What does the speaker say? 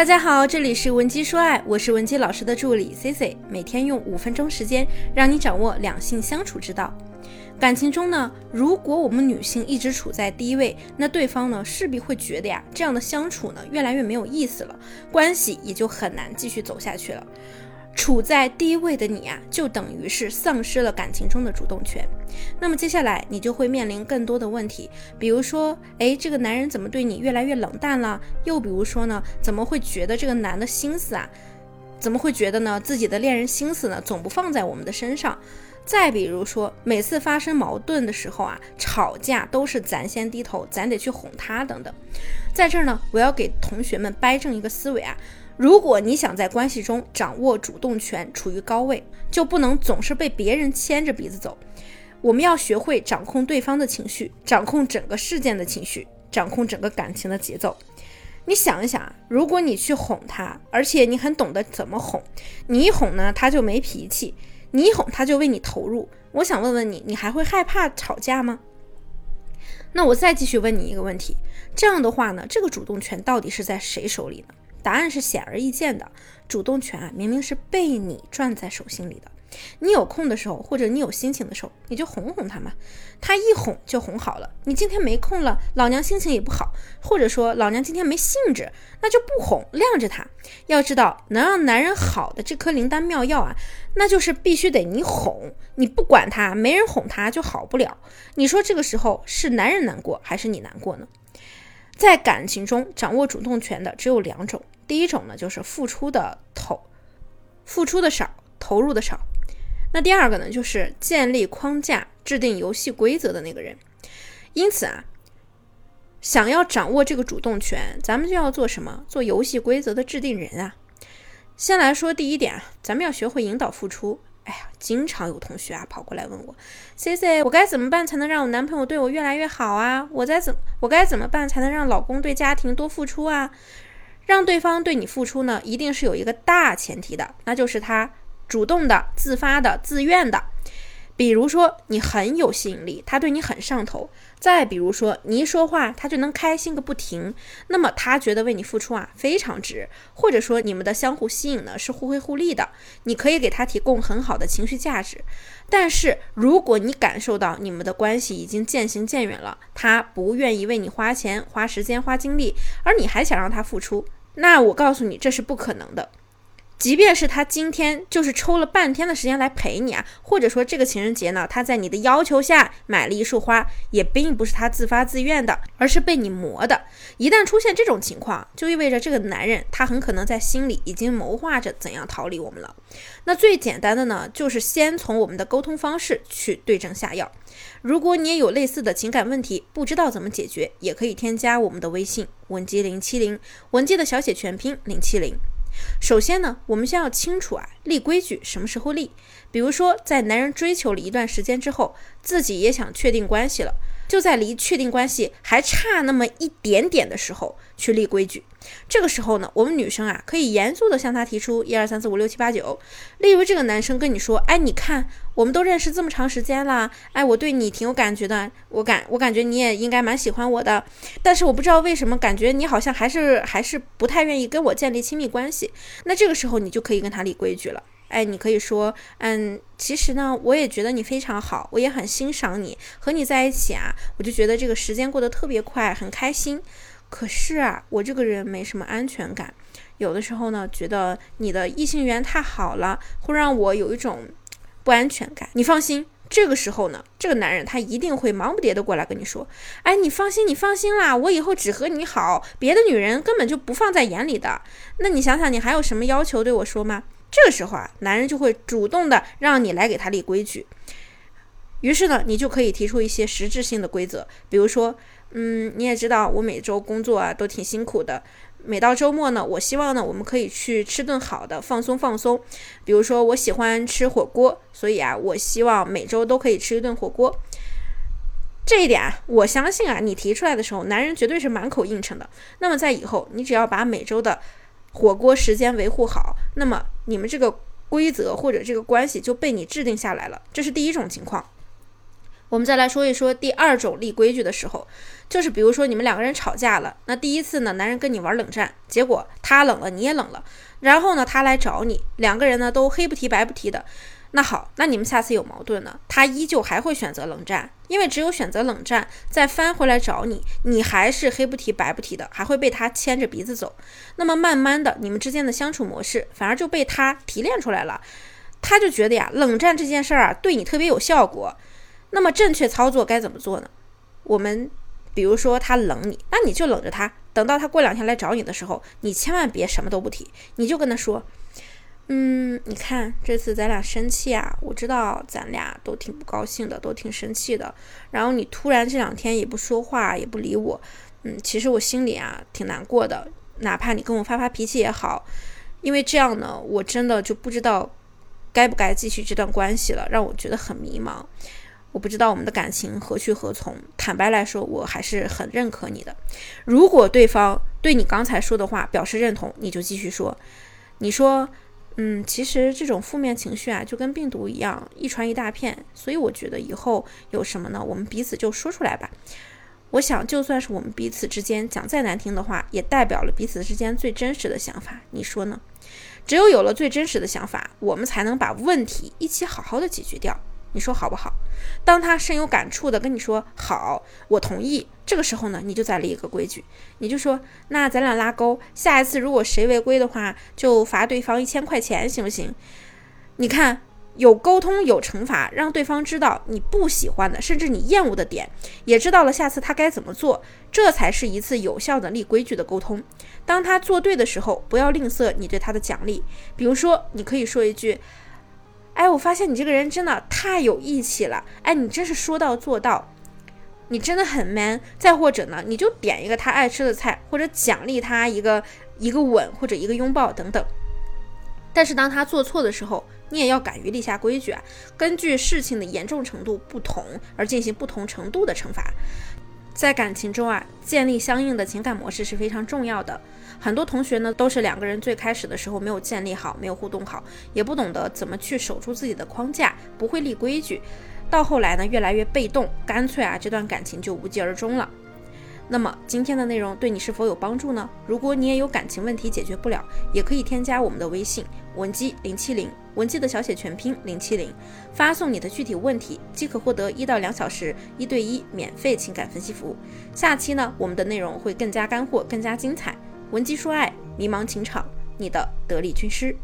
大家好，这里是文姬说爱，我是文姬老师的助理 C C，每天用五分钟时间让你掌握两性相处之道。感情中呢，如果我们女性一直处在低位，那对方呢势必会觉得呀，这样的相处呢越来越没有意思了，关系也就很难继续走下去了。处在低位的你啊，就等于是丧失了感情中的主动权。那么接下来你就会面临更多的问题，比如说，哎，这个男人怎么对你越来越冷淡了？又比如说呢，怎么会觉得这个男的心思啊？怎么会觉得呢？自己的恋人心思呢，总不放在我们的身上？再比如说，每次发生矛盾的时候啊，吵架都是咱先低头，咱得去哄他等等。在这儿呢，我要给同学们掰正一个思维啊。如果你想在关系中掌握主动权，处于高位，就不能总是被别人牵着鼻子走。我们要学会掌控对方的情绪，掌控整个事件的情绪，掌控整个感情的节奏。你想一想啊，如果你去哄他，而且你很懂得怎么哄，你一哄呢，他就没脾气；你一哄他就为你投入。我想问问你，你还会害怕吵架吗？那我再继续问你一个问题：这样的话呢，这个主动权到底是在谁手里呢？答案是显而易见的，主动权啊，明明是被你攥在手心里的。你有空的时候，或者你有心情的时候，你就哄哄他嘛，他一哄就哄好了。你今天没空了，老娘心情也不好，或者说老娘今天没兴致，那就不哄，晾着他。要知道，能让男人好的这颗灵丹妙药啊，那就是必须得你哄，你不管他，没人哄他就好不了。你说这个时候是男人难过还是你难过呢？在感情中掌握主动权的只有两种，第一种呢就是付出的投，付出的少，投入的少。那第二个呢就是建立框架、制定游戏规则的那个人。因此啊，想要掌握这个主动权，咱们就要做什么？做游戏规则的制定人啊。先来说第一点啊，咱们要学会引导付出。哎呀，经常有同学啊跑过来问我，C C，我该怎么办才能让我男朋友对我越来越好啊？我该怎我该怎么办才能让老公对家庭多付出啊？让对方对你付出呢，一定是有一个大前提的，那就是他主动的、自发的、自愿的。比如说你很有吸引力，他对你很上头；再比如说你一说话他就能开心个不停，那么他觉得为你付出啊非常值。或者说你们的相互吸引呢是互惠互利的，你可以给他提供很好的情绪价值。但是如果你感受到你们的关系已经渐行渐远了，他不愿意为你花钱、花时间、花精力，而你还想让他付出，那我告诉你这是不可能的。即便是他今天就是抽了半天的时间来陪你啊，或者说这个情人节呢，他在你的要求下买了一束花，也并不是他自发自愿的，而是被你磨的。一旦出现这种情况，就意味着这个男人他很可能在心里已经谋划着怎样逃离我们了。那最简单的呢，就是先从我们的沟通方式去对症下药。如果你也有类似的情感问题，不知道怎么解决，也可以添加我们的微信文姬零七零，文姬的小写全拼零七零。首先呢，我们先要清楚啊，立规矩什么时候立？比如说，在男人追求了一段时间之后，自己也想确定关系了。就在离确定关系还差那么一点点的时候去立规矩，这个时候呢，我们女生啊可以严肃的向他提出一二三四五六七八九。例如这个男生跟你说，哎，你看我们都认识这么长时间了，哎，我对你挺有感觉的，我感我感觉你也应该蛮喜欢我的，但是我不知道为什么感觉你好像还是还是不太愿意跟我建立亲密关系。那这个时候你就可以跟他立规矩了。哎，你可以说，嗯，其实呢，我也觉得你非常好，我也很欣赏你，和你在一起啊，我就觉得这个时间过得特别快，很开心。可是啊，我这个人没什么安全感，有的时候呢，觉得你的异性缘太好了，会让我有一种不安全感。你放心，这个时候呢，这个男人他一定会忙不迭的过来跟你说，哎，你放心，你放心啦，我以后只和你好，别的女人根本就不放在眼里的。那你想想，你还有什么要求对我说吗？这个时候啊，男人就会主动的让你来给他立规矩。于是呢，你就可以提出一些实质性的规则，比如说，嗯，你也知道我每周工作啊都挺辛苦的，每到周末呢，我希望呢我们可以去吃顿好的，放松放松。比如说我喜欢吃火锅，所以啊，我希望每周都可以吃一顿火锅。这一点啊，我相信啊，你提出来的时候，男人绝对是满口应承的。那么在以后，你只要把每周的火锅时间维护好，那么你们这个规则或者这个关系就被你制定下来了。这是第一种情况。我们再来说一说第二种立规矩的时候，就是比如说你们两个人吵架了，那第一次呢，男人跟你玩冷战，结果他冷了，你也冷了，然后呢，他来找你，两个人呢都黑不提白不提的。那好，那你们下次有矛盾呢，他依旧还会选择冷战，因为只有选择冷战，再翻回来找你，你还是黑不提白不提的，还会被他牵着鼻子走。那么慢慢的，你们之间的相处模式反而就被他提炼出来了，他就觉得呀，冷战这件事儿啊，对你特别有效果。那么正确操作该怎么做呢？我们比如说他冷你，那你就冷着他，等到他过两天来找你的时候，你千万别什么都不提，你就跟他说。嗯，你看这次咱俩生气啊，我知道咱俩都挺不高兴的，都挺生气的。然后你突然这两天也不说话，也不理我，嗯，其实我心里啊挺难过的。哪怕你跟我发发脾气也好，因为这样呢，我真的就不知道该不该继续这段关系了，让我觉得很迷茫。我不知道我们的感情何去何从。坦白来说，我还是很认可你的。如果对方对你刚才说的话表示认同，你就继续说。你说。嗯，其实这种负面情绪啊，就跟病毒一样，一传一大片。所以我觉得以后有什么呢，我们彼此就说出来吧。我想，就算是我们彼此之间讲再难听的话，也代表了彼此之间最真实的想法。你说呢？只有有了最真实的想法，我们才能把问题一起好好的解决掉。你说好不好？当他深有感触的跟你说好，我同意。这个时候呢，你就再立一个规矩，你就说，那咱俩拉钩，下一次如果谁违规的话，就罚对方一千块钱，行不行？你看，有沟通有惩罚，让对方知道你不喜欢的，甚至你厌恶的点，也知道了下次他该怎么做，这才是一次有效的立规矩的沟通。当他做对的时候，不要吝啬你对他的奖励，比如说，你可以说一句。哎，我发现你这个人真的太有义气了！哎，你真是说到做到，你真的很 man。再或者呢，你就点一个他爱吃的菜，或者奖励他一个一个吻或者一个拥抱等等。但是当他做错的时候，你也要敢于立下规矩啊，根据事情的严重程度不同而进行不同程度的惩罚。在感情中啊，建立相应的情感模式是非常重要的。很多同学呢，都是两个人最开始的时候没有建立好，没有互动好，也不懂得怎么去守住自己的框架，不会立规矩，到后来呢，越来越被动，干脆啊，这段感情就无疾而终了。那么今天的内容对你是否有帮助呢？如果你也有感情问题解决不了，也可以添加我们的微信文姬零七零，文姬的小写全拼零七零，发送你的具体问题，即可获得一到两小时一对一免费情感分析服务。下期呢，我们的内容会更加干货，更加精彩。文姬说爱，迷茫情场，你的得力军师。